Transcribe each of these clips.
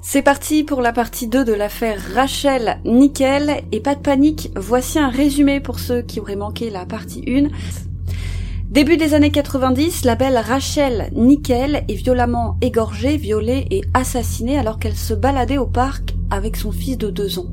C'est parti pour la partie 2 de l'affaire Rachel Nickel et pas de panique, voici un résumé pour ceux qui auraient manqué la partie 1. Début des années 90, la belle Rachel Nickel est violemment égorgée, violée et assassinée alors qu'elle se baladait au parc avec son fils de deux ans.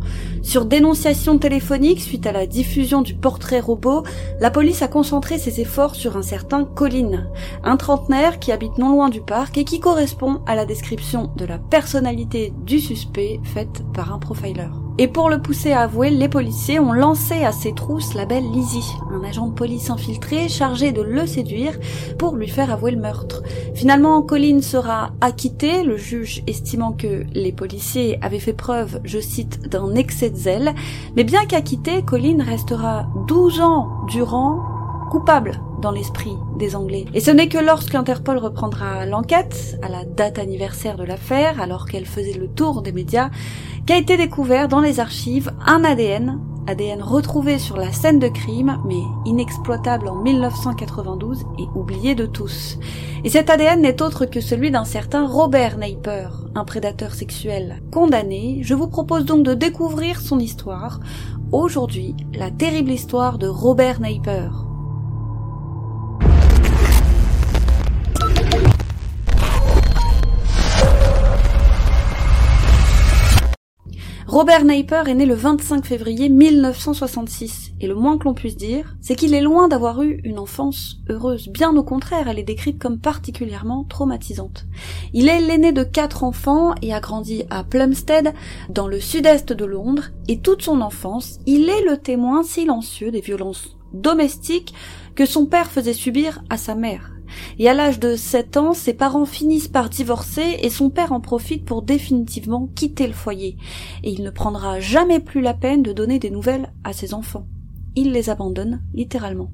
Sur dénonciation téléphonique suite à la diffusion du portrait robot, la police a concentré ses efforts sur un certain Colin, un trentenaire qui habite non loin du parc et qui correspond à la description de la personnalité du suspect faite par un profiler. Et pour le pousser à avouer, les policiers ont lancé à ses trousses la belle Lizzie, un agent de police infiltré chargé de le séduire pour lui faire avouer le meurtre. Finalement, Colin sera acquitté, le juge estimant que les policiers avaient fait preuve, je cite, d'un excès de zèle, mais bien qu'acquitté, Colin restera 12 ans durant coupable dans l'esprit des Anglais. Et ce n'est que lorsqu'Interpol reprendra l'enquête, à la date anniversaire de l'affaire, alors qu'elle faisait le tour des médias, qu'a été découvert dans les archives un ADN ADN retrouvé sur la scène de crime, mais inexploitable en 1992 et oublié de tous. Et cet ADN n'est autre que celui d'un certain Robert Naper, un prédateur sexuel condamné. Je vous propose donc de découvrir son histoire. Aujourd'hui, la terrible histoire de Robert Naper. Robert Naper est né le 25 février 1966, et le moins que l'on puisse dire, c'est qu'il est loin d'avoir eu une enfance heureuse. Bien au contraire, elle est décrite comme particulièrement traumatisante. Il est l'aîné de quatre enfants et a grandi à Plumstead, dans le sud-est de Londres, et toute son enfance, il est le témoin silencieux des violences domestiques que son père faisait subir à sa mère et à l'âge de 7 ans, ses parents finissent par divorcer et son père en profite pour définitivement quitter le foyer. Et il ne prendra jamais plus la peine de donner des nouvelles à ses enfants. Il les abandonne, littéralement.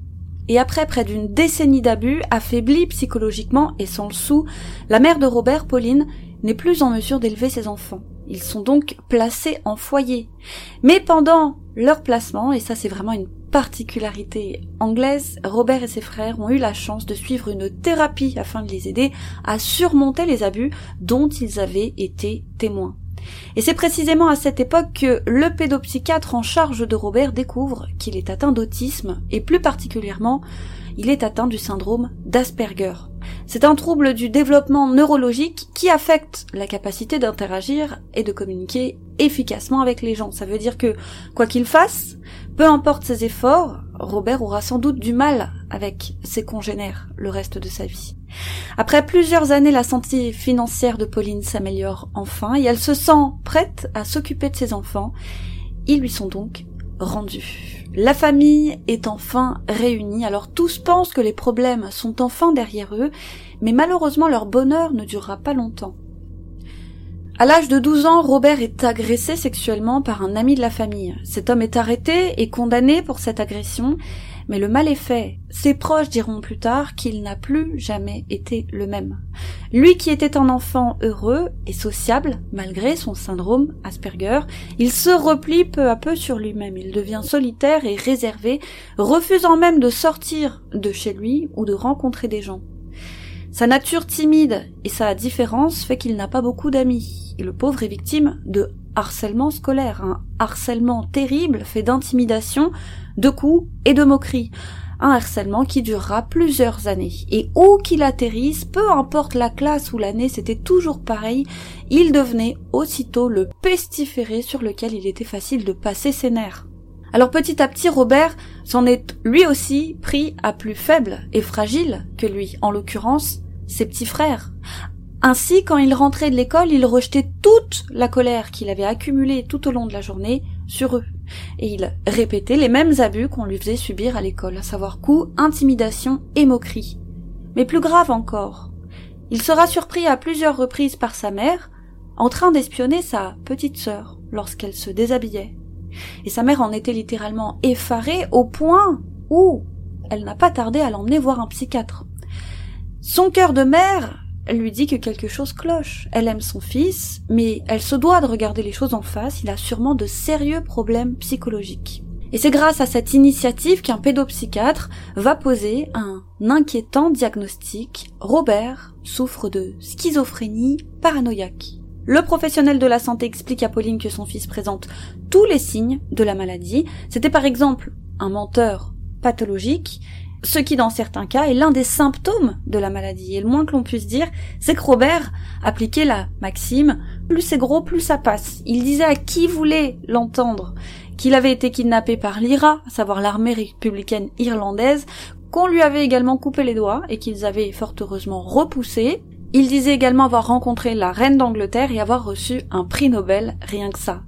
Et après près d'une décennie d'abus, affaiblie psychologiquement et sans le sou, la mère de Robert, Pauline, n'est plus en mesure d'élever ses enfants. Ils sont donc placés en foyer. Mais pendant leur placement, et ça c'est vraiment une particularité anglaise, Robert et ses frères ont eu la chance de suivre une thérapie afin de les aider à surmonter les abus dont ils avaient été témoins. Et c'est précisément à cette époque que le pédopsychiatre en charge de Robert découvre qu'il est atteint d'autisme et plus particulièrement, il est atteint du syndrome d'Asperger. C'est un trouble du développement neurologique qui affecte la capacité d'interagir et de communiquer efficacement avec les gens. Ça veut dire que, quoi qu'il fasse, peu importe ses efforts, Robert aura sans doute du mal avec ses congénères le reste de sa vie. Après plusieurs années, la santé financière de Pauline s'améliore enfin et elle se sent prête à s'occuper de ses enfants. Ils lui sont donc rendus. La famille est enfin réunie, alors tous pensent que les problèmes sont enfin derrière eux, mais malheureusement leur bonheur ne durera pas longtemps. À l'âge de 12 ans, Robert est agressé sexuellement par un ami de la famille. Cet homme est arrêté et condamné pour cette agression, mais le mal est fait. Ses proches diront plus tard qu'il n'a plus jamais été le même. Lui qui était un enfant heureux et sociable, malgré son syndrome Asperger, il se replie peu à peu sur lui-même. Il devient solitaire et réservé, refusant même de sortir de chez lui ou de rencontrer des gens. Sa nature timide et sa différence fait qu'il n'a pas beaucoup d'amis. Le pauvre est victime de harcèlement scolaire, un harcèlement terrible fait d'intimidation, de coups et de moqueries. Un harcèlement qui durera plusieurs années. Et où qu'il atterrisse, peu importe la classe ou l'année, c'était toujours pareil, il devenait aussitôt le pestiféré sur lequel il était facile de passer ses nerfs. Alors petit à petit, Robert s'en est lui aussi pris à plus faible et fragile que lui, en l'occurrence ses petits frères. Ainsi, quand il rentrait de l'école, il rejetait toute la colère qu'il avait accumulée tout au long de la journée sur eux. Et il répétait les mêmes abus qu'on lui faisait subir à l'école, à savoir coups, intimidation et moquerie. Mais plus grave encore, il sera surpris à plusieurs reprises par sa mère, en train d'espionner sa petite sœur lorsqu'elle se déshabillait. Et sa mère en était littéralement effarée au point où elle n'a pas tardé à l'emmener voir un psychiatre. Son cœur de mère elle lui dit que quelque chose cloche. Elle aime son fils, mais elle se doit de regarder les choses en face, il a sûrement de sérieux problèmes psychologiques. Et c'est grâce à cette initiative qu'un pédopsychiatre va poser un inquiétant diagnostic. Robert souffre de schizophrénie paranoïaque. Le professionnel de la santé explique à Pauline que son fils présente tous les signes de la maladie. C'était par exemple un menteur pathologique, ce qui dans certains cas est l'un des symptômes de la maladie. Et le moins que l'on puisse dire, c'est que Robert appliquait la maxime plus c'est gros, plus ça passe. Il disait à qui voulait l'entendre qu'il avait été kidnappé par l'IRA, à savoir l'armée républicaine irlandaise, qu'on lui avait également coupé les doigts et qu'ils avaient fort heureusement repoussé, il disait également avoir rencontré la reine d'Angleterre et avoir reçu un prix Nobel, rien que ça.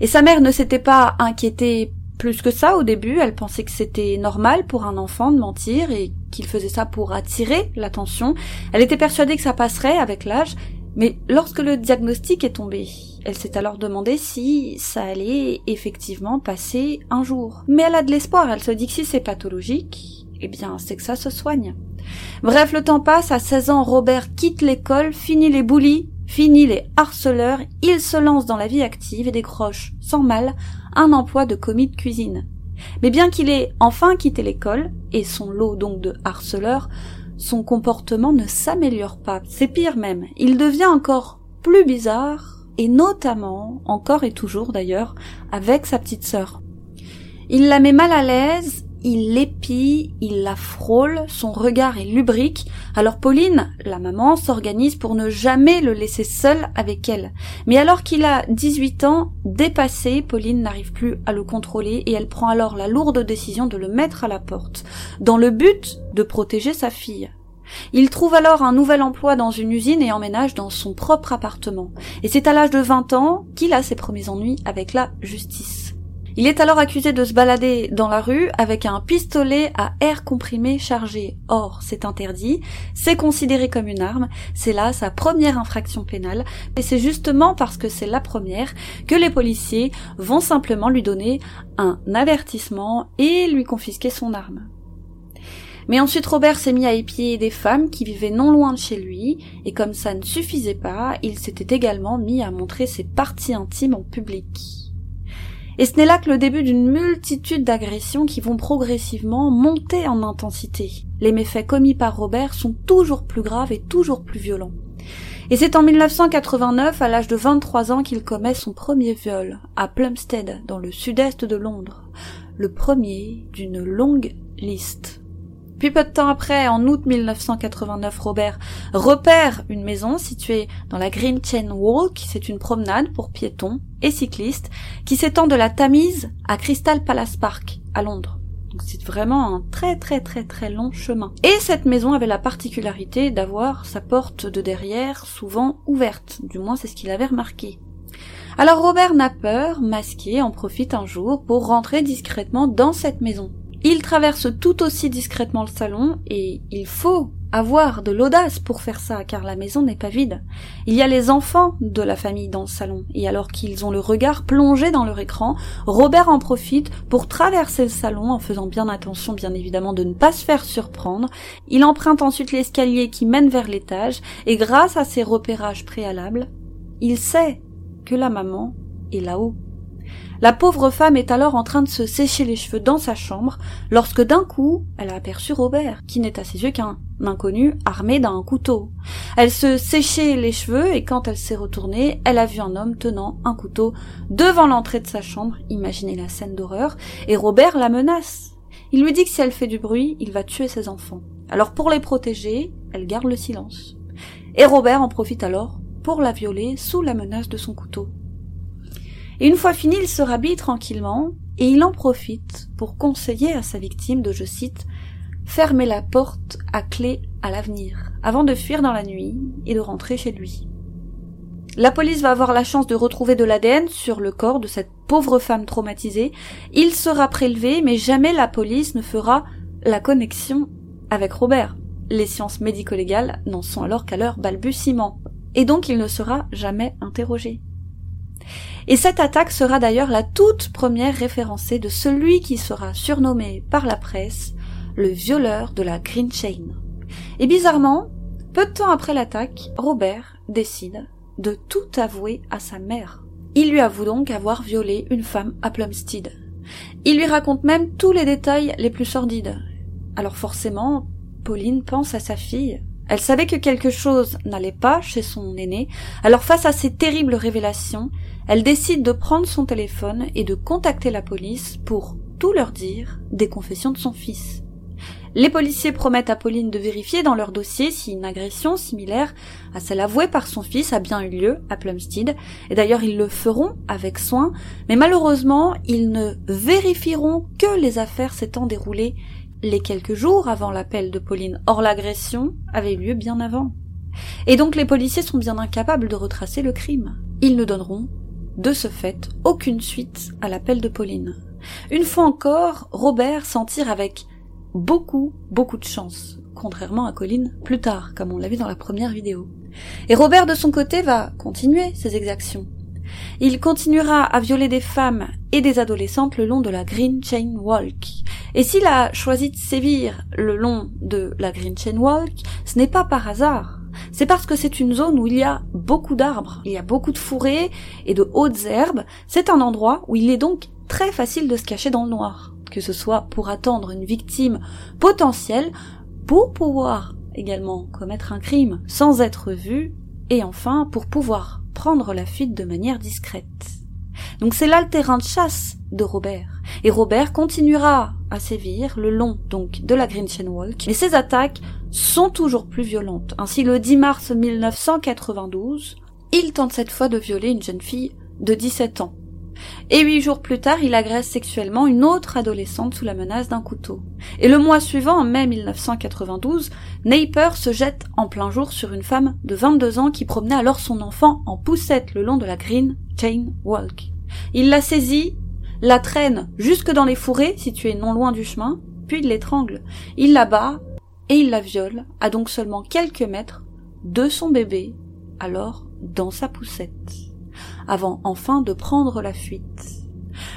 Et sa mère ne s'était pas inquiétée plus que ça au début, elle pensait que c'était normal pour un enfant de mentir et qu'il faisait ça pour attirer l'attention. Elle était persuadée que ça passerait avec l'âge, mais lorsque le diagnostic est tombé, elle s'est alors demandé si ça allait effectivement passer un jour. Mais elle a de l'espoir, elle se dit que si c'est pathologique, eh bien c'est que ça se soigne. Bref, le temps passe, à 16 ans, Robert quitte l'école, finit les boulis, finit les harceleurs, il se lance dans la vie active et décroche, sans mal, un emploi de commis de cuisine. Mais bien qu'il ait enfin quitté l'école, et son lot donc de harceleurs, son comportement ne s'améliore pas, c'est pire même, il devient encore plus bizarre, et notamment, encore et toujours d'ailleurs, avec sa petite sœur. Il la met mal à l'aise il l'épie, il la frôle, son regard est lubrique, alors Pauline, la maman, s'organise pour ne jamais le laisser seul avec elle. Mais alors qu'il a 18 ans, dépassé, Pauline n'arrive plus à le contrôler et elle prend alors la lourde décision de le mettre à la porte, dans le but de protéger sa fille. Il trouve alors un nouvel emploi dans une usine et emménage dans son propre appartement. Et c'est à l'âge de 20 ans qu'il a ses premiers ennuis avec la justice. Il est alors accusé de se balader dans la rue avec un pistolet à air comprimé chargé. Or, c'est interdit, c'est considéré comme une arme, c'est là sa première infraction pénale, et c'est justement parce que c'est la première que les policiers vont simplement lui donner un avertissement et lui confisquer son arme. Mais ensuite Robert s'est mis à épier des femmes qui vivaient non loin de chez lui, et comme ça ne suffisait pas, il s'était également mis à montrer ses parties intimes en public. Et ce n'est là que le début d'une multitude d'agressions qui vont progressivement monter en intensité. Les méfaits commis par Robert sont toujours plus graves et toujours plus violents. Et c'est en 1989, à l'âge de 23 ans, qu'il commet son premier viol, à Plumstead, dans le sud-est de Londres. Le premier d'une longue liste. Puis peu de temps après, en août 1989, Robert repère une maison située dans la Green Chain Walk, c'est une promenade pour piétons et cyclistes, qui s'étend de la Tamise à Crystal Palace Park, à Londres. C'est vraiment un très très très très long chemin. Et cette maison avait la particularité d'avoir sa porte de derrière souvent ouverte, du moins c'est ce qu'il avait remarqué. Alors Robert n'a peur, masqué, en profite un jour pour rentrer discrètement dans cette maison. Il traverse tout aussi discrètement le salon et il faut avoir de l'audace pour faire ça car la maison n'est pas vide. Il y a les enfants de la famille dans le salon et alors qu'ils ont le regard plongé dans leur écran, Robert en profite pour traverser le salon en faisant bien attention bien évidemment de ne pas se faire surprendre. Il emprunte ensuite l'escalier qui mène vers l'étage et grâce à ses repérages préalables, il sait que la maman est là-haut la pauvre femme est alors en train de se sécher les cheveux dans sa chambre lorsque d'un coup elle a aperçu Robert, qui n'est à ses yeux qu'un inconnu armé d'un couteau. Elle se séchait les cheveux et quand elle s'est retournée, elle a vu un homme tenant un couteau devant l'entrée de sa chambre, imaginez la scène d'horreur, et Robert la menace. Il lui dit que si elle fait du bruit, il va tuer ses enfants. Alors pour les protéger, elle garde le silence. Et Robert en profite alors pour la violer sous la menace de son couteau. Une fois fini, il se rhabille tranquillement, et il en profite pour conseiller à sa victime de, je cite, fermer la porte à clé à l'avenir, avant de fuir dans la nuit et de rentrer chez lui. La police va avoir la chance de retrouver de l'ADN sur le corps de cette pauvre femme traumatisée. Il sera prélevé, mais jamais la police ne fera la connexion avec Robert. Les sciences médico-légales n'en sont alors qu'à leur balbutiement. Et donc il ne sera jamais interrogé. Et cette attaque sera d'ailleurs la toute première référencée de celui qui sera surnommé par la presse le violeur de la Green Chain. Et bizarrement, peu de temps après l'attaque, Robert décide de tout avouer à sa mère. Il lui avoue donc avoir violé une femme à Plumstead. Il lui raconte même tous les détails les plus sordides. Alors forcément, Pauline pense à sa fille, Elle savait que quelque chose n'allait pas chez son aîné, alors face à ces terribles révélations, elle décide de prendre son téléphone et de contacter la police pour tout leur dire des confessions de son fils. Les policiers promettent à Pauline de vérifier dans leur dossier si une agression similaire à celle avouée par son fils a bien eu lieu à Plumstead, et d'ailleurs ils le feront avec soin, mais malheureusement ils ne vérifieront que les affaires s'étant déroulées les quelques jours avant l'appel de Pauline. Or l'agression avait eu lieu bien avant. Et donc les policiers sont bien incapables de retracer le crime. Ils ne donneront, de ce fait, aucune suite à l'appel de Pauline. Une fois encore, Robert s'en tire avec beaucoup, beaucoup de chance, contrairement à Colline plus tard, comme on l'a vu dans la première vidéo. Et Robert de son côté va continuer ses exactions. Il continuera à violer des femmes et des adolescentes le long de la Green Chain Walk. Et s'il a choisi de sévir le long de la Green Chain Walk, ce n'est pas par hasard. C'est parce que c'est une zone où il y a beaucoup d'arbres, il y a beaucoup de fourrés et de hautes herbes. C'est un endroit où il est donc très facile de se cacher dans le noir que ce soit pour attendre une victime potentielle, pour pouvoir également commettre un crime sans être vu, et enfin pour pouvoir prendre la fuite de manière discrète. Donc c'est là le terrain de chasse de Robert. Et Robert continuera à sévir le long donc de la Green Chain Walk, mais ses attaques sont toujours plus violentes. Ainsi le 10 mars 1992, il tente cette fois de violer une jeune fille de 17 ans. Et huit jours plus tard, il agresse sexuellement une autre adolescente sous la menace d'un couteau. Et le mois suivant, en mai 1992, Naper se jette en plein jour sur une femme de 22 ans qui promenait alors son enfant en poussette le long de la Green Chain Walk. Il la saisit, la traîne jusque dans les fourrés situés non loin du chemin, puis il l'étrangle. Il la bat et il la viole à donc seulement quelques mètres de son bébé, alors dans sa poussette avant enfin de prendre la fuite.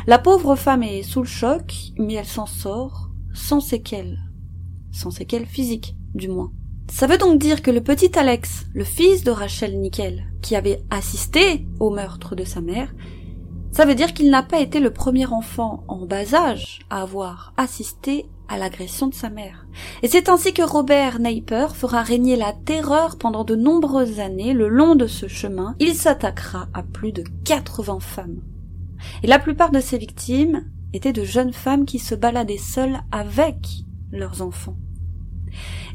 La pauvre femme est sous le choc, mais elle s'en sort sans séquelles. Sans séquelles physiques, du moins. Ça veut donc dire que le petit Alex, le fils de Rachel Nickel, qui avait assisté au meurtre de sa mère, ça veut dire qu'il n'a pas été le premier enfant en bas âge à avoir assisté à l'agression de sa mère. Et c'est ainsi que Robert Naper fera régner la terreur pendant de nombreuses années le long de ce chemin. Il s'attaquera à plus de 80 femmes. Et la plupart de ses victimes étaient de jeunes femmes qui se baladaient seules avec leurs enfants.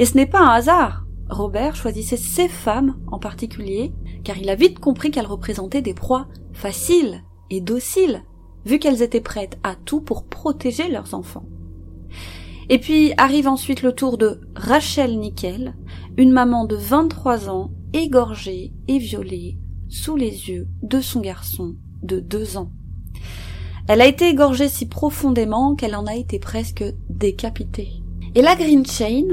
Et ce n'est pas un hasard. Robert choisissait ces femmes en particulier, car il a vite compris qu'elles représentaient des proies faciles et dociles, vu qu'elles étaient prêtes à tout pour protéger leurs enfants. Et puis arrive ensuite le tour de Rachel Nickel, une maman de 23 ans, égorgée et violée sous les yeux de son garçon de 2 ans. Elle a été égorgée si profondément qu'elle en a été presque décapitée. Et la Green Chain,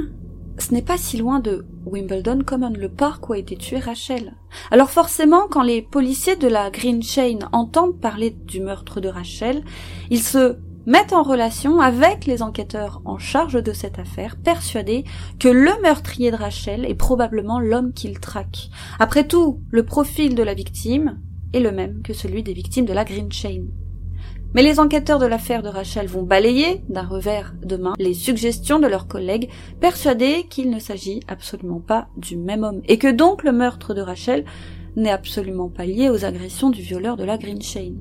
ce n'est pas si loin de Wimbledon Common, le parc où a été tuée Rachel. Alors forcément, quand les policiers de la Green Chain entendent parler du meurtre de Rachel, ils se mettent en relation avec les enquêteurs en charge de cette affaire, persuadés que le meurtrier de Rachel est probablement l'homme qu'il traque. Après tout, le profil de la victime est le même que celui des victimes de la Green Chain. Mais les enquêteurs de l'affaire de Rachel vont balayer d'un revers de main les suggestions de leurs collègues, persuadés qu'il ne s'agit absolument pas du même homme, et que donc le meurtre de Rachel n'est absolument pas lié aux agressions du violeur de la Green Chain.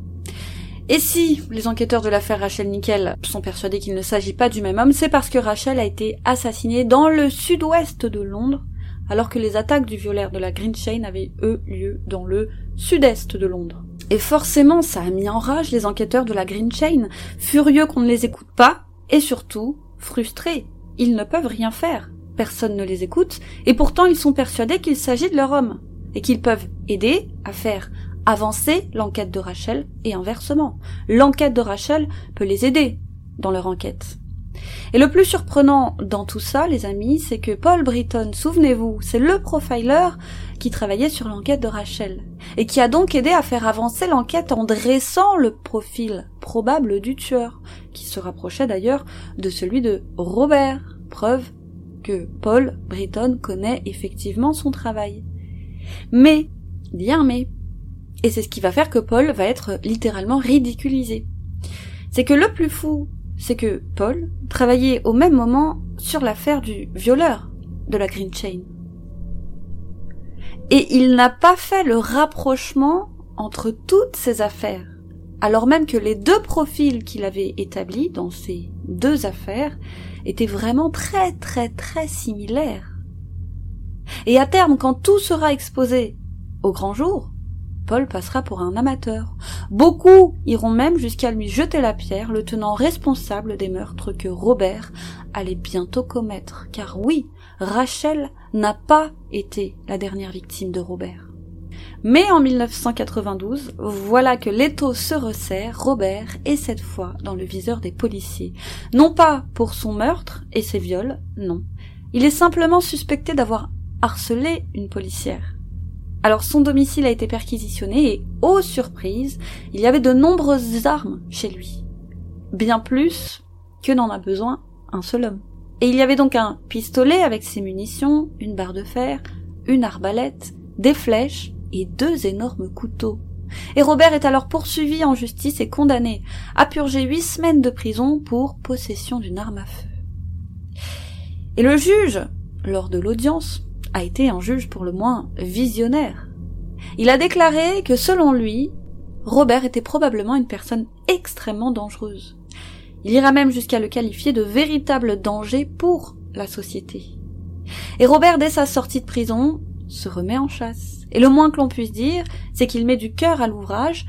Et si les enquêteurs de l'affaire Rachel Nickel sont persuadés qu'il ne s'agit pas du même homme, c'est parce que Rachel a été assassinée dans le sud-ouest de Londres, alors que les attaques du violaire de la Green Chain avaient eux lieu dans le sud-est de Londres. Et forcément, ça a mis en rage les enquêteurs de la Green Chain, furieux qu'on ne les écoute pas, et surtout, frustrés. Ils ne peuvent rien faire. Personne ne les écoute, et pourtant ils sont persuadés qu'il s'agit de leur homme, et qu'ils peuvent aider à faire avancer l'enquête de Rachel et inversement. L'enquête de Rachel peut les aider dans leur enquête. Et le plus surprenant dans tout ça, les amis, c'est que Paul Britton, souvenez-vous, c'est le profiler qui travaillait sur l'enquête de Rachel, et qui a donc aidé à faire avancer l'enquête en dressant le profil probable du tueur, qui se rapprochait d'ailleurs de celui de Robert, preuve que Paul Britton connaît effectivement son travail. Mais, bien mais, et c'est ce qui va faire que Paul va être littéralement ridiculisé. C'est que le plus fou, c'est que Paul travaillait au même moment sur l'affaire du violeur de la Green Chain. Et il n'a pas fait le rapprochement entre toutes ces affaires, alors même que les deux profils qu'il avait établis dans ces deux affaires étaient vraiment très très très similaires. Et à terme, quand tout sera exposé au grand jour, Paul passera pour un amateur. Beaucoup iront même jusqu'à lui jeter la pierre, le tenant responsable des meurtres que Robert allait bientôt commettre. Car oui, Rachel n'a pas été la dernière victime de Robert. Mais en 1992, voilà que l'étau se resserre, Robert est cette fois dans le viseur des policiers. Non pas pour son meurtre et ses viols, non. Il est simplement suspecté d'avoir harcelé une policière. Alors son domicile a été perquisitionné et, ô surprise, il y avait de nombreuses armes chez lui. Bien plus que n'en a besoin un seul homme. Et il y avait donc un pistolet avec ses munitions, une barre de fer, une arbalète, des flèches et deux énormes couteaux. Et Robert est alors poursuivi en justice et condamné à purger huit semaines de prison pour possession d'une arme à feu. Et le juge, lors de l'audience, a été un juge pour le moins visionnaire. Il a déclaré que selon lui, Robert était probablement une personne extrêmement dangereuse. Il ira même jusqu'à le qualifier de véritable danger pour la société. Et Robert, dès sa sortie de prison, se remet en chasse. Et le moins que l'on puisse dire, c'est qu'il met du cœur à l'ouvrage,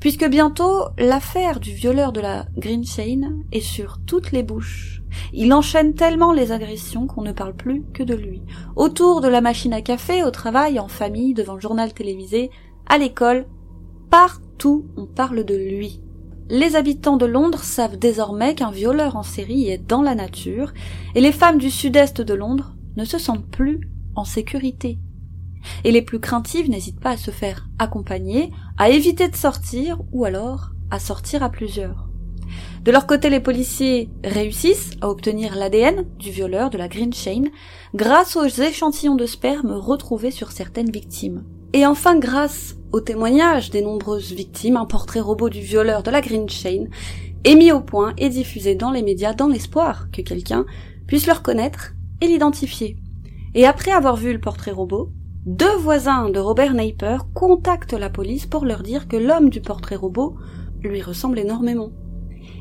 puisque bientôt l'affaire du violeur de la Green Chain est sur toutes les bouches. Il enchaîne tellement les agressions qu'on ne parle plus que de lui. Autour de la machine à café, au travail, en famille, devant le journal télévisé, à l'école, partout on parle de lui. Les habitants de Londres savent désormais qu'un violeur en série est dans la nature, et les femmes du sud-est de Londres ne se sentent plus en sécurité. Et les plus craintives n'hésitent pas à se faire accompagner, à éviter de sortir, ou alors à sortir à plusieurs. De leur côté, les policiers réussissent à obtenir l'ADN du violeur de la Green Chain grâce aux échantillons de sperme retrouvés sur certaines victimes. Et enfin, grâce au témoignage des nombreuses victimes, un portrait robot du violeur de la Green Chain est mis au point et diffusé dans les médias dans l'espoir que quelqu'un puisse le reconnaître et l'identifier. Et après avoir vu le portrait robot, deux voisins de Robert Naper contactent la police pour leur dire que l'homme du portrait robot lui ressemble énormément.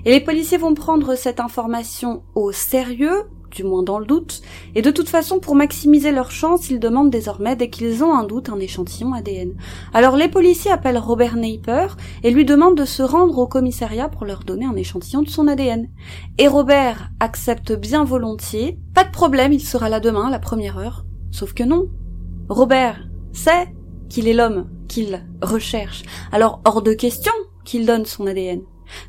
Et les policiers vont prendre cette information au sérieux, du moins dans le doute, et de toute façon, pour maximiser leurs chances, ils demandent désormais, dès qu'ils ont un doute, un échantillon ADN. Alors les policiers appellent Robert Naper et lui demandent de se rendre au commissariat pour leur donner un échantillon de son ADN. Et Robert accepte bien volontiers. Pas de problème, il sera là demain, à la première heure. Sauf que non. Robert sait qu'il est l'homme qu'il recherche. Alors hors de question qu'il donne son ADN.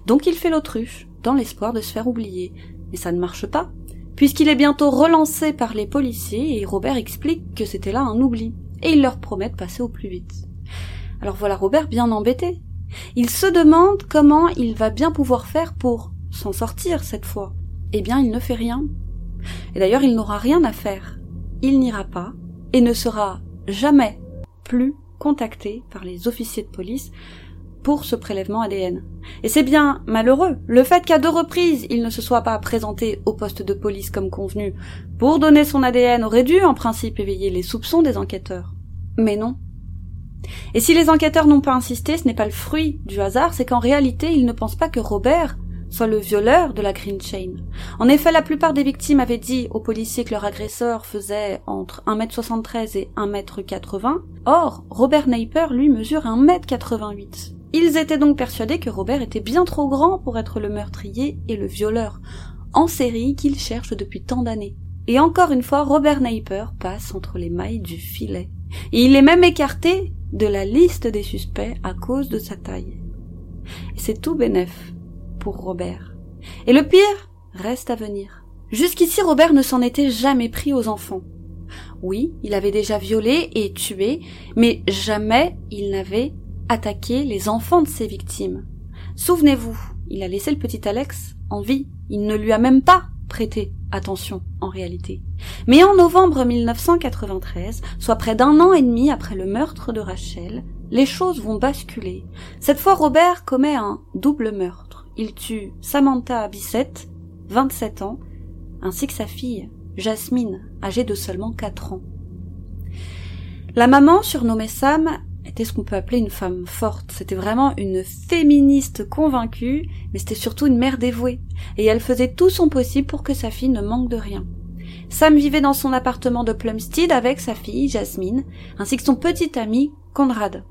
Donc il fait l'autruche, dans l'espoir de se faire oublier. Mais ça ne marche pas, puisqu'il est bientôt relancé par les policiers et Robert explique que c'était là un oubli, et il leur promet de passer au plus vite. Alors voilà Robert bien embêté. Il se demande comment il va bien pouvoir faire pour s'en sortir cette fois. Eh bien, il ne fait rien. Et d'ailleurs, il n'aura rien à faire. Il n'ira pas et ne sera jamais plus contacté par les officiers de police pour ce prélèvement ADN. Et c'est bien malheureux le fait qu'à deux reprises il ne se soit pas présenté au poste de police comme convenu pour donner son ADN aurait dû en principe éveiller les soupçons des enquêteurs. Mais non. Et si les enquêteurs n'ont pas insisté, ce n'est pas le fruit du hasard, c'est qu'en réalité ils ne pensent pas que Robert soit le violeur de la Green Chain. En effet, la plupart des victimes avaient dit aux policiers que leur agresseur faisait entre 1m73 et 1m80. Or, Robert Naper, lui, mesure 1m88. Ils étaient donc persuadés que Robert était bien trop grand pour être le meurtrier et le violeur en série qu'ils cherchent depuis tant d'années. Et encore une fois, Robert Naper passe entre les mailles du filet. Et il est même écarté de la liste des suspects à cause de sa taille. C'est tout bénef pour Robert. Et le pire reste à venir. Jusqu'ici, Robert ne s'en était jamais pris aux enfants. Oui, il avait déjà violé et tué, mais jamais il n'avait attaquer les enfants de ses victimes. Souvenez-vous, il a laissé le petit Alex en vie. Il ne lui a même pas prêté attention en réalité. Mais en novembre 1993, soit près d'un an et demi après le meurtre de Rachel, les choses vont basculer. Cette fois, Robert commet un double meurtre. Il tue Samantha Bissett, 27 ans, ainsi que sa fille, Jasmine, âgée de seulement 4 ans. La maman, surnommée Sam, était ce qu'on peut appeler une femme forte. C'était vraiment une féministe convaincue, mais c'était surtout une mère dévouée. Et elle faisait tout son possible pour que sa fille ne manque de rien. Sam vivait dans son appartement de Plumstead avec sa fille, Jasmine, ainsi que son petit ami, Conrad.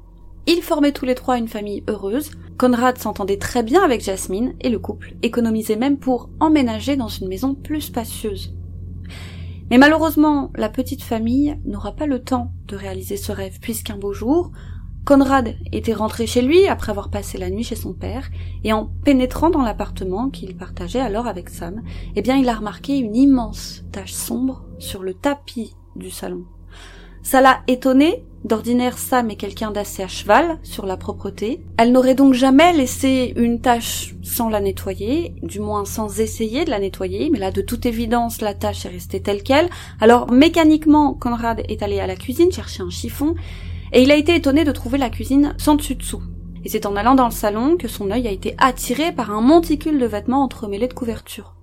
Ils formaient tous les trois une famille heureuse. Conrad s'entendait très bien avec Jasmine et le couple économisait même pour emménager dans une maison plus spacieuse. Mais malheureusement, la petite famille n'aura pas le temps de réaliser ce rêve puisqu'un beau jour, Conrad était rentré chez lui après avoir passé la nuit chez son père, et en pénétrant dans l'appartement qu'il partageait alors avec Sam, eh bien il a remarqué une immense tache sombre sur le tapis du salon. Ça l'a étonné, d'ordinaire Sam est quelqu'un d'assez à cheval sur la propreté. Elle n'aurait donc jamais laissé une tache sans la nettoyer, du moins sans essayer de la nettoyer, mais là de toute évidence la tache est restée telle qu'elle. Alors mécaniquement, Conrad est allé à la cuisine chercher un chiffon, et il a été étonné de trouver la cuisine sans dessus-dessous. Et c'est en allant dans le salon que son œil a été attiré par un monticule de vêtements entremêlés de couvertures.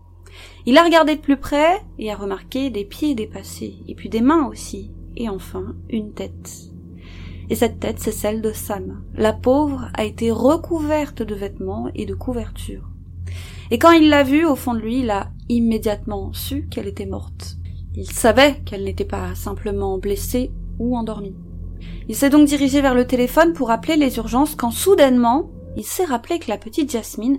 Il a regardé de plus près et a remarqué des pieds dépassés, et puis des mains aussi, et enfin une tête. Et cette tête, c'est celle de Sam. La pauvre a été recouverte de vêtements et de couvertures. Et quand il l'a vue, au fond de lui, il a immédiatement su qu'elle était morte. Il savait qu'elle n'était pas simplement blessée ou endormie. Il s'est donc dirigé vers le téléphone pour appeler les urgences quand soudainement, il s'est rappelé que la petite Jasmine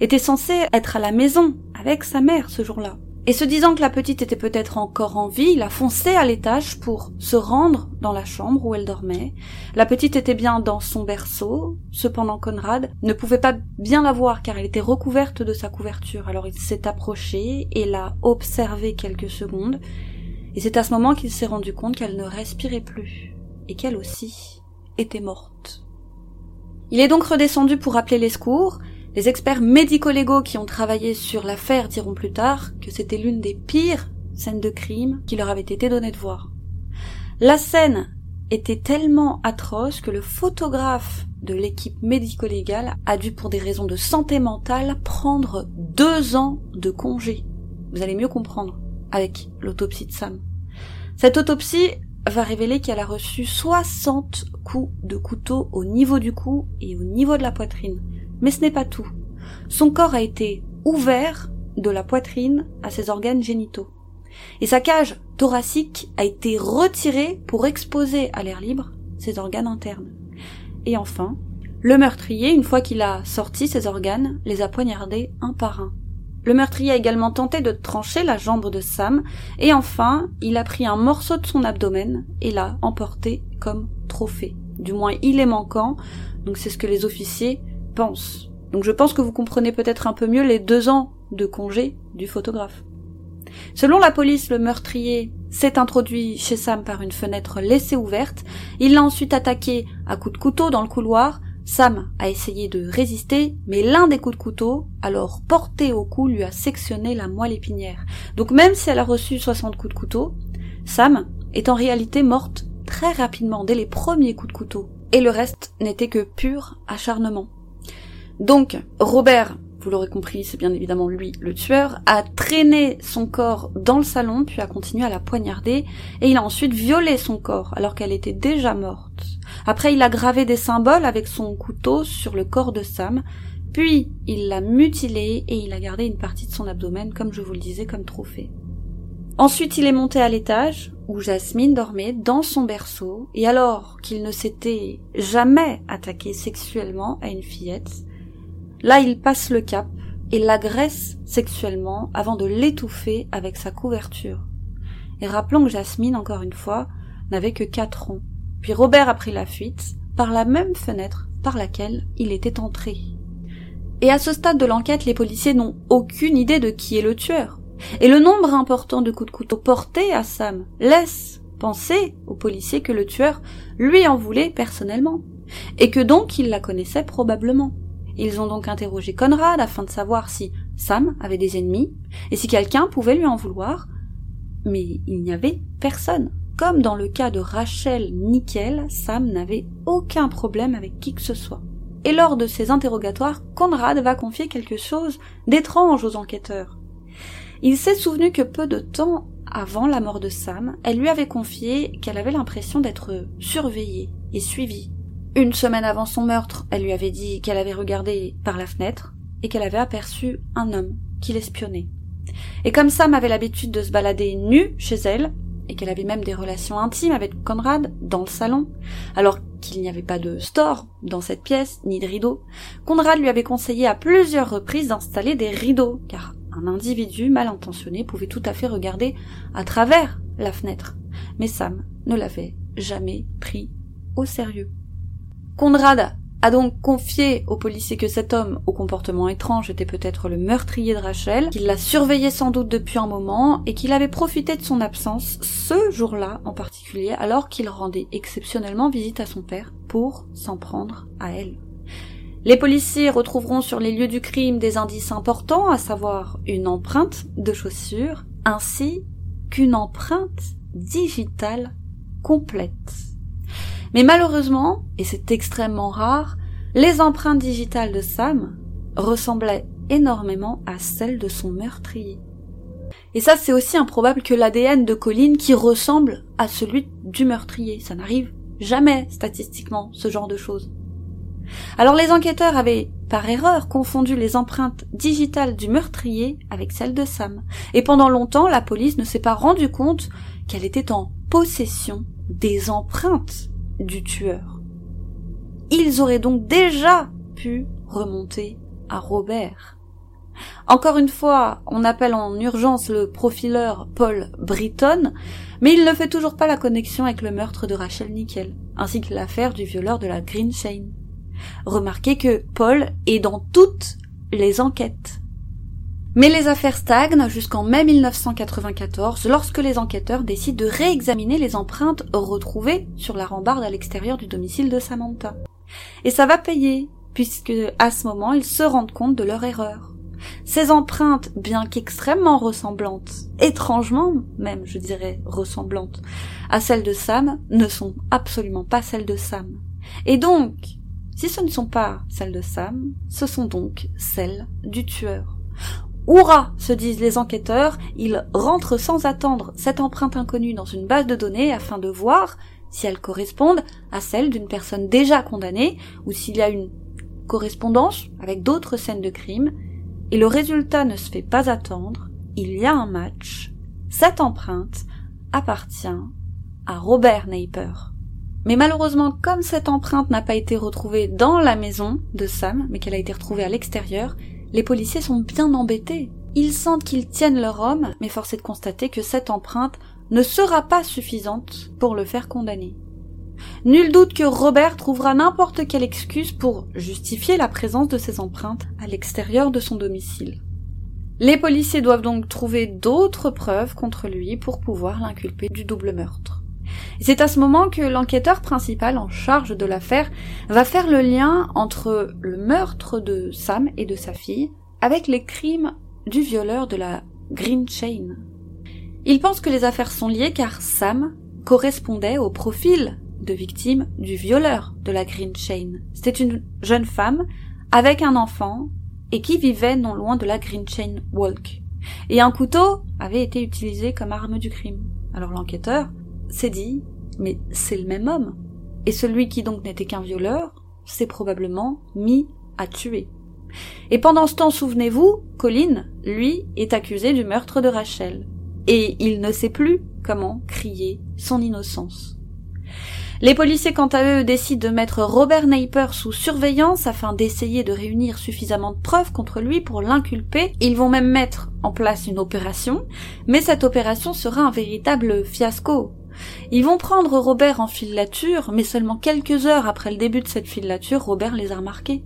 était censée être à la maison avec sa mère ce jour-là. Et se disant que la petite était peut-être encore en vie, il a foncé à l'étage pour se rendre dans la chambre où elle dormait. La petite était bien dans son berceau, cependant Conrad ne pouvait pas bien la voir car elle était recouverte de sa couverture. Alors il s'est approché et l'a observée quelques secondes, et c'est à ce moment qu'il s'est rendu compte qu'elle ne respirait plus et qu'elle aussi était morte. Il est donc redescendu pour appeler les secours. Les experts médico-légaux qui ont travaillé sur l'affaire diront plus tard que c'était l'une des pires scènes de crime qui leur avait été donnée de voir. La scène était tellement atroce que le photographe de l'équipe médico-légale a dû, pour des raisons de santé mentale, prendre deux ans de congé. Vous allez mieux comprendre avec l'autopsie de Sam. Cette autopsie va révéler qu'elle a reçu 60 coups de couteau au niveau du cou et au niveau de la poitrine. Mais ce n'est pas tout. Son corps a été ouvert de la poitrine à ses organes génitaux. Et sa cage thoracique a été retirée pour exposer à l'air libre ses organes internes. Et enfin, le meurtrier, une fois qu'il a sorti ses organes, les a poignardés un par un. Le meurtrier a également tenté de trancher la jambe de Sam, et enfin, il a pris un morceau de son abdomen et l'a emporté comme trophée. Du moins, il est manquant, donc c'est ce que les officiers Donc je pense que vous comprenez peut-être un peu mieux les deux ans de congé du photographe. Selon la police, le meurtrier s'est introduit chez Sam par une fenêtre laissée ouverte. Il l'a ensuite attaqué à coups de couteau dans le couloir, Sam a essayé de résister, mais l'un des coups de couteau, alors porté au cou, lui a sectionné la moelle épinière. Donc même si elle a reçu 60 coups de couteau, Sam est en réalité morte très rapidement dès les premiers coups de couteau, et le reste n'était que pur acharnement. Donc, Robert, vous l'aurez compris, c'est bien évidemment lui le tueur, a traîné son corps dans le salon, puis a continué à la poignarder, et il a ensuite violé son corps alors qu'elle était déjà morte. Après, il a gravé des symboles avec son couteau sur le corps de Sam, puis il l'a mutilé et il a gardé une partie de son abdomen, comme je vous le disais, comme trophée. Ensuite, il est monté à l'étage où Jasmine dormait dans son berceau, et alors qu'il ne s'était jamais attaqué sexuellement à une fillette, là il passe le cap et l'agresse sexuellement avant de l'étouffer avec sa couverture. Et rappelons que Jasmine, encore une fois, n'avait que quatre ans. Puis Robert a pris la fuite par la même fenêtre par laquelle il était entré. Et à ce stade de l'enquête, les policiers n'ont aucune idée de qui est le tueur. Et le nombre important de coups de couteau portés à Sam laisse penser aux policiers que le tueur lui en voulait personnellement, et que donc il la connaissait probablement. Ils ont donc interrogé Conrad afin de savoir si Sam avait des ennemis, et si quelqu'un pouvait lui en vouloir, mais il n'y avait personne. Comme dans le cas de Rachel Nickel, Sam n'avait aucun problème avec qui que ce soit. Et lors de ces interrogatoires, Conrad va confier quelque chose d'étrange aux enquêteurs. Il s'est souvenu que peu de temps avant la mort de Sam, elle lui avait confié qu'elle avait l'impression d'être surveillée et suivie. Une semaine avant son meurtre, elle lui avait dit qu'elle avait regardé par la fenêtre et qu'elle avait aperçu un homme qui l'espionnait. Et comme Sam avait l'habitude de se balader nue chez elle, et qu'elle avait même des relations intimes avec Conrad dans le salon, alors qu'il n'y avait pas de store dans cette pièce, ni de rideaux, Conrad lui avait conseillé à plusieurs reprises d'installer des rideaux, car un individu mal intentionné pouvait tout à fait regarder à travers la fenêtre. Mais Sam ne l'avait jamais pris au sérieux. Conrad a donc confié au policier que cet homme au comportement étrange était peut-être le meurtrier de Rachel, qu'il la surveillait sans doute depuis un moment et qu'il avait profité de son absence ce jour-là en particulier alors qu'il rendait exceptionnellement visite à son père pour s'en prendre à elle. Les policiers retrouveront sur les lieux du crime des indices importants, à savoir une empreinte de chaussure ainsi qu'une empreinte digitale complète. Mais malheureusement, et c'est extrêmement rare, les empreintes digitales de Sam ressemblaient énormément à celles de son meurtrier. Et ça, c'est aussi improbable que l'ADN de Colline qui ressemble à celui du meurtrier. Ça n'arrive jamais, statistiquement, ce genre de choses. Alors les enquêteurs avaient, par erreur, confondu les empreintes digitales du meurtrier avec celles de Sam. Et pendant longtemps, la police ne s'est pas rendu compte qu'elle était en possession des empreintes du tueur. Ils auraient donc déjà pu remonter à Robert. Encore une fois, on appelle en urgence le profileur Paul Britton, mais il ne fait toujours pas la connexion avec le meurtre de Rachel Nickel, ainsi que l'affaire du violeur de la Green Chain. Remarquez que Paul est dans toutes les enquêtes. Mais les affaires stagnent jusqu'en mai 1994 lorsque les enquêteurs décident de réexaminer les empreintes retrouvées sur la rambarde à l'extérieur du domicile de Samantha. Et ça va payer, puisque à ce moment ils se rendent compte de leur erreur. Ces empreintes, bien qu'extrêmement ressemblantes, étrangement même je dirais ressemblantes, à celles de Sam, ne sont absolument pas celles de Sam. Et donc, si ce ne sont pas celles de Sam, ce sont donc celles du tueur. Hurrah se disent les enquêteurs, ils rentrent sans attendre cette empreinte inconnue dans une base de données afin de voir si elles correspondent à celles d'une personne déjà condamnée ou s'il y a une correspondance avec d'autres scènes de crime, et le résultat ne se fait pas attendre, il y a un match, cette empreinte appartient à Robert Naper. Mais malheureusement, comme cette empreinte n'a pas été retrouvée dans la maison de Sam, mais qu'elle a été retrouvée à l'extérieur, les policiers sont bien embêtés. Ils sentent qu'ils tiennent leur homme, mais force est de constater que cette empreinte ne sera pas suffisante pour le faire condamner. Nul doute que Robert trouvera n'importe quelle excuse pour justifier la présence de ces empreintes à l'extérieur de son domicile. Les policiers doivent donc trouver d'autres preuves contre lui pour pouvoir l'inculper du double meurtre. C'est à ce moment que l'enquêteur principal en charge de l'affaire va faire le lien entre le meurtre de Sam et de sa fille avec les crimes du violeur de la Green Chain. Il pense que les affaires sont liées car Sam correspondait au profil de victime du violeur de la Green Chain. C'était une jeune femme avec un enfant et qui vivait non loin de la Green Chain Walk. Et un couteau avait été utilisé comme arme du crime. Alors l'enquêteur s'est dit, mais c'est le même homme. Et celui qui donc n'était qu'un violeur s'est probablement mis à tuer. Et pendant ce temps, souvenez-vous, Colin, lui, est accusé du meurtre de Rachel. Et il ne sait plus comment crier son innocence. Les policiers, quant à eux, décident de mettre Robert Naper sous surveillance afin d'essayer de réunir suffisamment de preuves contre lui pour l'inculper. Ils vont même mettre en place une opération, mais cette opération sera un véritable fiasco. Ils vont prendre Robert en filature, mais seulement quelques heures après le début de cette filature, Robert les a remarqués.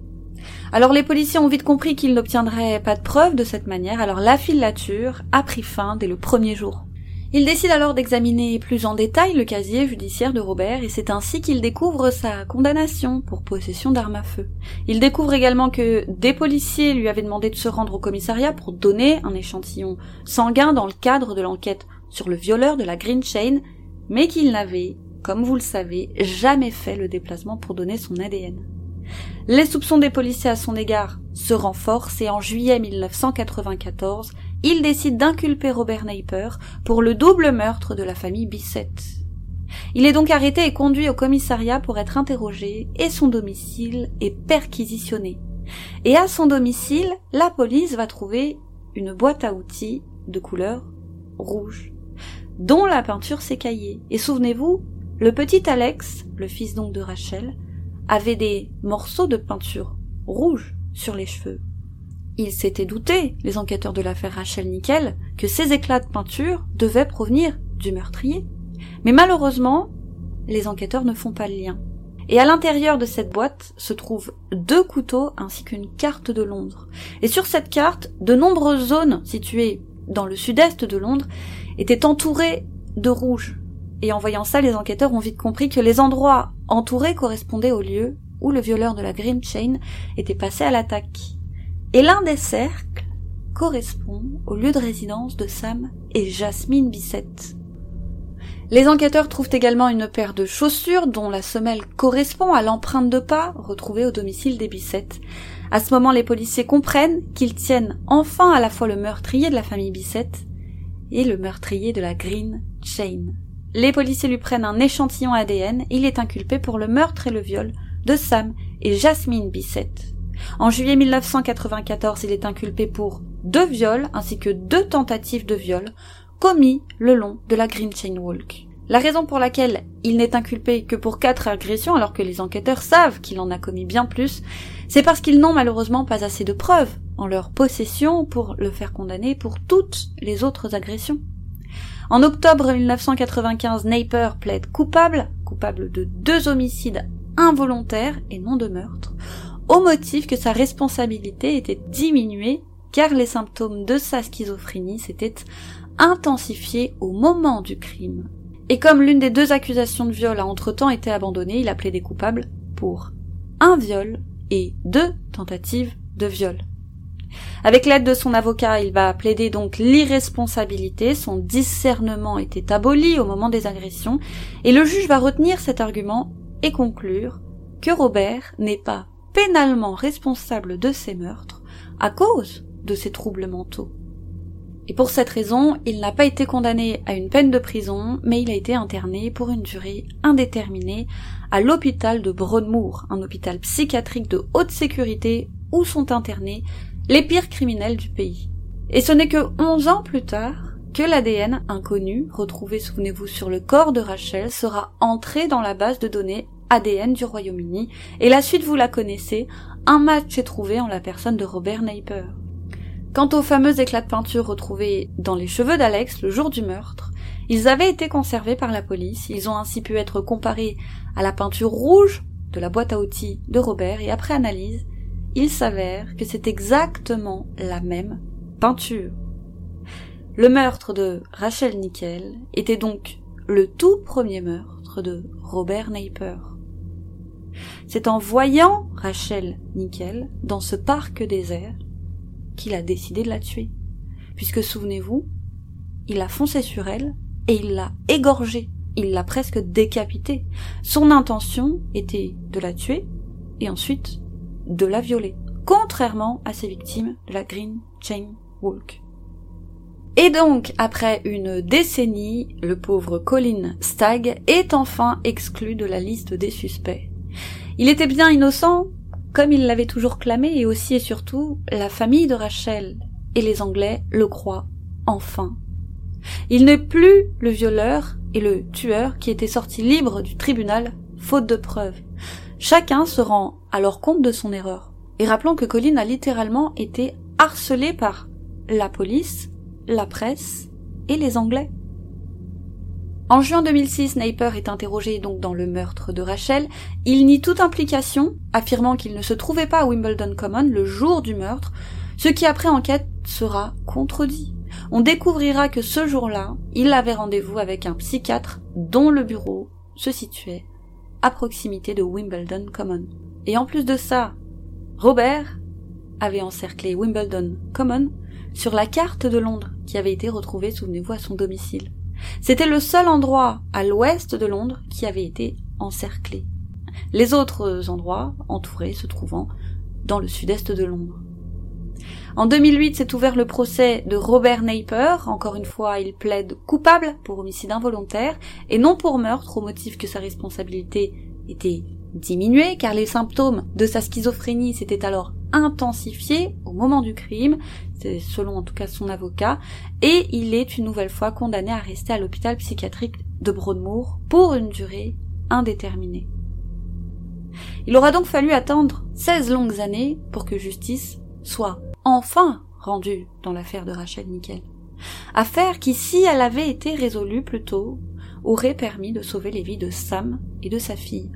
Alors les policiers ont vite compris qu'ils n'obtiendraient pas de preuves de cette manière, alors la filature a pris fin dès le premier jour. Ils décident alors d'examiner plus en détail le casier judiciaire de Robert et c'est ainsi qu'ils découvrent sa condamnation pour possession d'armes à feu. Ils découvrent également que des policiers lui avaient demandé de se rendre au commissariat pour donner un échantillon sanguin dans le cadre de l'enquête sur le violeur de la Green Chain mais qu'il n'avait, comme vous le savez, jamais fait le déplacement pour donner son ADN. Les soupçons des policiers à son égard se renforcent et en juillet 1994, il décide d'inculper Robert Naper pour le double meurtre de la famille Bissett. Il est donc arrêté et conduit au commissariat pour être interrogé et son domicile est perquisitionné. Et à son domicile, la police va trouver une boîte à outils de couleur rouge, dont la peinture s'écaillait. Et souvenez-vous, le petit Alex, le fils donc de Rachel, avait des morceaux de peinture rouge sur les cheveux. Ils s'étaient doutés, les enquêteurs de l'affaire Rachel Nickel, que ces éclats de peinture devaient provenir du meurtrier. Mais malheureusement, les enquêteurs ne font pas le lien. Et à l'intérieur de cette boîte se trouvent deux couteaux ainsi qu'une carte de Londres. Et sur cette carte, de nombreuses zones situées dans le sud-est de Londres étaient entourées de rouge. Et en voyant ça, les enquêteurs ont vite compris que les endroits entourés correspondaient au lieu où le violeur de la Green Chain était passé à l'attaque. Et l'un des cercles correspond au lieu de résidence de Sam et Jasmine Bissett. Les enquêteurs trouvent également une paire de chaussures dont la semelle correspond à l'empreinte de pas retrouvée au domicile des Bissett. À ce moment, les policiers comprennent qu'ils tiennent enfin à la fois le meurtrier de la famille Bissett et le meurtrier de la Green Chain. Les policiers lui prennent un échantillon ADN il est inculpé pour le meurtre et le viol de Sam et Jasmine Bissett. En juillet 1994, il est inculpé pour deux viols ainsi que deux tentatives de viol commis le long de la Green Chain Walk. La raison pour laquelle il n'est inculpé que pour quatre agressions alors que les enquêteurs savent qu'il en a commis bien plus, c'est parce qu'ils n'ont malheureusement pas assez de preuves en leur possession pour le faire condamner pour toutes les autres agressions. En octobre 1995, Naper plaide coupable, coupable de deux homicides involontaires et non de meurtre, au motif que sa responsabilité était diminuée car les symptômes de sa schizophrénie s'étaient intensifiés au moment du crime. Et comme l'une des deux accusations de viol a entre-temps été abandonnée, il a plaidé coupable pour un viol et deux tentatives de viol. Avec l'aide de son avocat, il va plaider donc l'irresponsabilité, son discernement était aboli au moment des agressions, et le juge va retenir cet argument et conclure que Robert n'est pas pénalement responsable de ces meurtres à cause de ses troubles mentaux. Et pour cette raison, il n'a pas été condamné à une peine de prison, mais il a été interné pour une durée indéterminée à l'hôpital de Broadmoor, un hôpital psychiatrique de haute sécurité où sont internés les pires criminels du pays. Et ce n'est que onze ans plus tard que l'ADN inconnu, retrouvé souvenez-vous sur le corps de Rachel, sera entré dans la base de données ADN du Royaume-Uni, et la suite vous la connaissez, un match est trouvé en la personne de Robert Naper. Quant aux fameux éclats de peinture retrouvés dans les cheveux d'Alex le jour du meurtre, ils avaient été conservés par la police, ils ont ainsi pu être comparés à la peinture rouge de la boîte à outils de Robert, et après analyse, il s'avère que c'est exactement la même peinture. Le meurtre de Rachel Nickel était donc le tout premier meurtre de Robert Naper. C'est en voyant Rachel Nickel dans ce parc désert qu'il a décidé de la tuer. Puisque souvenez-vous, il a foncé sur elle et il l'a égorgée. Il l'a presque décapitée. Son intention était de la tuer et ensuite de la violer, contrairement à ses victimes de la Green Chain Walk. Et donc, après une décennie, le pauvre Colin Stagg est enfin exclu de la liste des suspects. Il était bien innocent, comme il l'avait toujours clamé, et aussi et surtout, la famille de Rachel et les Anglais le croient enfin. Il n'est plus le violeur et le tueur qui était sorti libre du tribunal faute de preuves. Chacun se rend alors compte de son erreur. Et rappelons que Colin a littéralement été harcelé par la police, la presse et les Anglais. En juin 2006, Naper est interrogé donc dans le meurtre de Rachel. Il nie toute implication, affirmant qu'il ne se trouvait pas à Wimbledon Common le jour du meurtre, ce qui après enquête sera contredit. On découvrira que ce jour-là, il avait rendez-vous avec un psychiatre dont le bureau se situait à proximité de Wimbledon Common. Et en plus de ça, Robert avait encerclé Wimbledon Common sur la carte de Londres qui avait été retrouvée, souvenez-vous, à son domicile. C'était le seul endroit à l'ouest de Londres qui avait été encerclé. Les autres endroits entourés se trouvant dans le sud-est de Londres. En 2008 s'est ouvert le procès de Robert Naper. Encore une fois, il plaide coupable pour homicide involontaire et non pour meurtre au motif que sa responsabilité était diminuée car les symptômes de sa schizophrénie s'étaient alors intensifiés au moment du crime, c'est selon en tout cas son avocat, et il est une nouvelle fois condamné à rester à l'hôpital psychiatrique de Broadmoor pour une durée indéterminée. Il aura donc fallu attendre 16 longues années pour que justice soit enfin rendue dans l'affaire de Rachel Nickel. Affaire qui, si elle avait été résolue plus tôt, aurait permis de sauver les vies de Sam et de sa fille.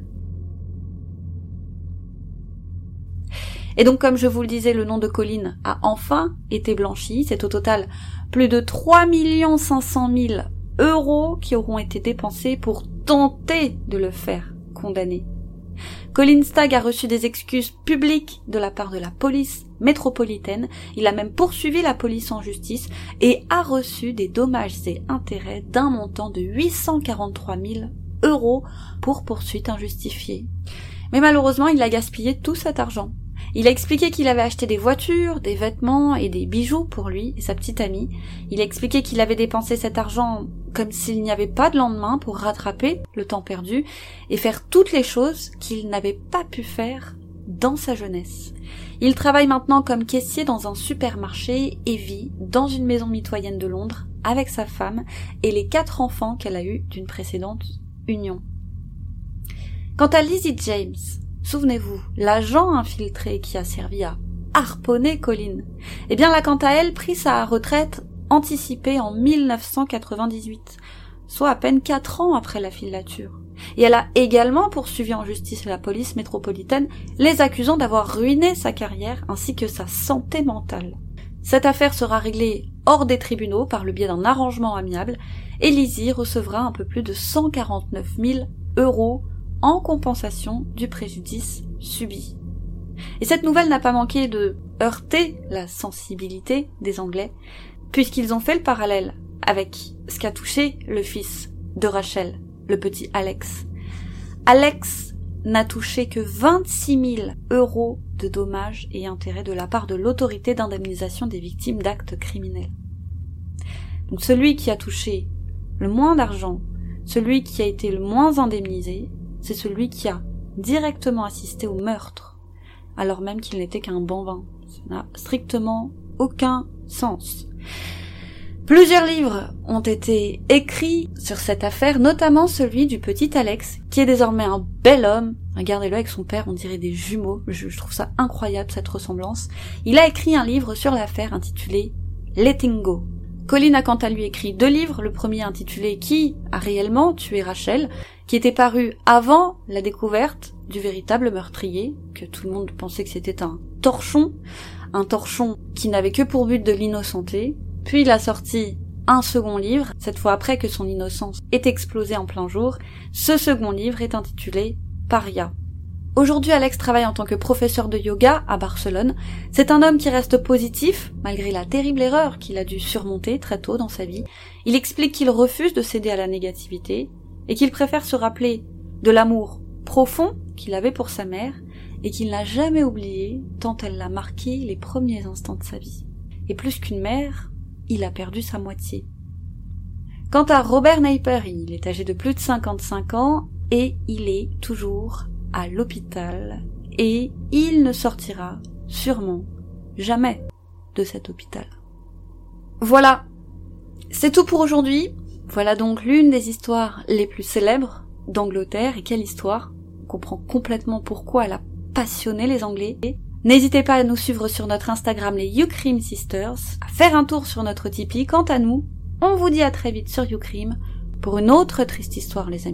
Et donc, comme je vous le disais, le nom de Colline a enfin été blanchi. C'est au total plus de 3 500 000 euros qui auront été dépensés pour tenter de le faire condamner. Colin Stagg a reçu des excuses publiques de la part de la police métropolitaine. Il a même poursuivi la police en justice et a reçu des dommages et intérêts d'un montant de 843 000 euros pour poursuite injustifiée. Mais malheureusement, il a gaspillé tout cet argent. Il a expliqué qu'il avait acheté des voitures, des vêtements et des bijoux pour lui et sa petite amie. Il a expliqué qu'il avait dépensé cet argent comme s'il n'y avait pas de lendemain pour rattraper le temps perdu et faire toutes les choses qu'il n'avait pas pu faire dans sa jeunesse. Il travaille maintenant comme caissier dans un supermarché et vit dans une maison mitoyenne de Londres avec sa femme et les quatre enfants qu'elle a eus d'une précédente union. Quant à Lizzie James, Souvenez-vous, l'agent infiltré qui a servi à harponner Colline. Eh bien là, quant à elle, prit sa retraite anticipée en 1998, soit à peine quatre ans après la filature. Et elle a également poursuivi en justice la police métropolitaine, les accusant d'avoir ruiné sa carrière ainsi que sa santé mentale. Cette affaire sera réglée hors des tribunaux par le biais d'un arrangement amiable, et Lizzie recevra un peu plus de 149 000 euros en compensation du préjudice subi. Et cette nouvelle n'a pas manqué de heurter la sensibilité des Anglais, puisqu'ils ont fait le parallèle avec ce qu'a touché le fils de Rachel, le petit Alex. Alex n'a touché que 26 000 euros de dommages et intérêts de la part de l'autorité d'indemnisation des victimes d'actes criminels. Donc celui qui a touché le moins d'argent, celui qui a été le moins indemnisé, c'est celui qui a directement assisté au meurtre, alors même qu'il n'était qu'un bambin. Ça n'a strictement aucun sens. Plusieurs livres ont été écrits sur cette affaire, notamment celui du petit Alex, qui est désormais un bel homme. Regardez-le avec son père, on dirait des jumeaux. Je, je, trouve ça incroyable cette ressemblance. Il a écrit un livre sur l'affaire intitulé Letting Go. Colin a quant à lui écrit deux livres, le premier intitulé Qui a réellement tué Rachel, qui était paru avant la découverte du véritable meurtrier, que tout le monde pensait que c'était un torchon, un torchon qui n'avait que pour but de l'innocenter, puis il a sorti un second livre, cette fois après que son innocence est explosée en plein jour, ce second livre est intitulé Paria. Aujourd'hui, Alex travaille en tant que professeur de yoga à Barcelone. C'est un homme qui reste positif, malgré la terrible erreur qu'il a dû surmonter très tôt dans sa vie. Il explique qu'il refuse de céder à la négativité, et qu'il préfère se rappeler de l'amour profond qu'il avait pour sa mère, et qu'il n'a jamais oublié tant elle l'a marqué les premiers instants de sa vie. Et plus qu'une mère, il a perdu sa moitié. Quant à Robert Naper, il est âgé de plus de 55 ans, et il est toujours l'hôpital et il ne sortira sûrement jamais de cet hôpital. Voilà, c'est tout pour aujourd'hui. Voilà donc l'une des histoires les plus célèbres d'Angleterre et quelle histoire. On comprend complètement pourquoi elle a passionné les Anglais. N'hésitez pas à nous suivre sur notre Instagram les Ucrim Sisters, à faire un tour sur notre Tipeee. Quant à nous, on vous dit à très vite sur Ucrim pour une autre triste histoire les amis.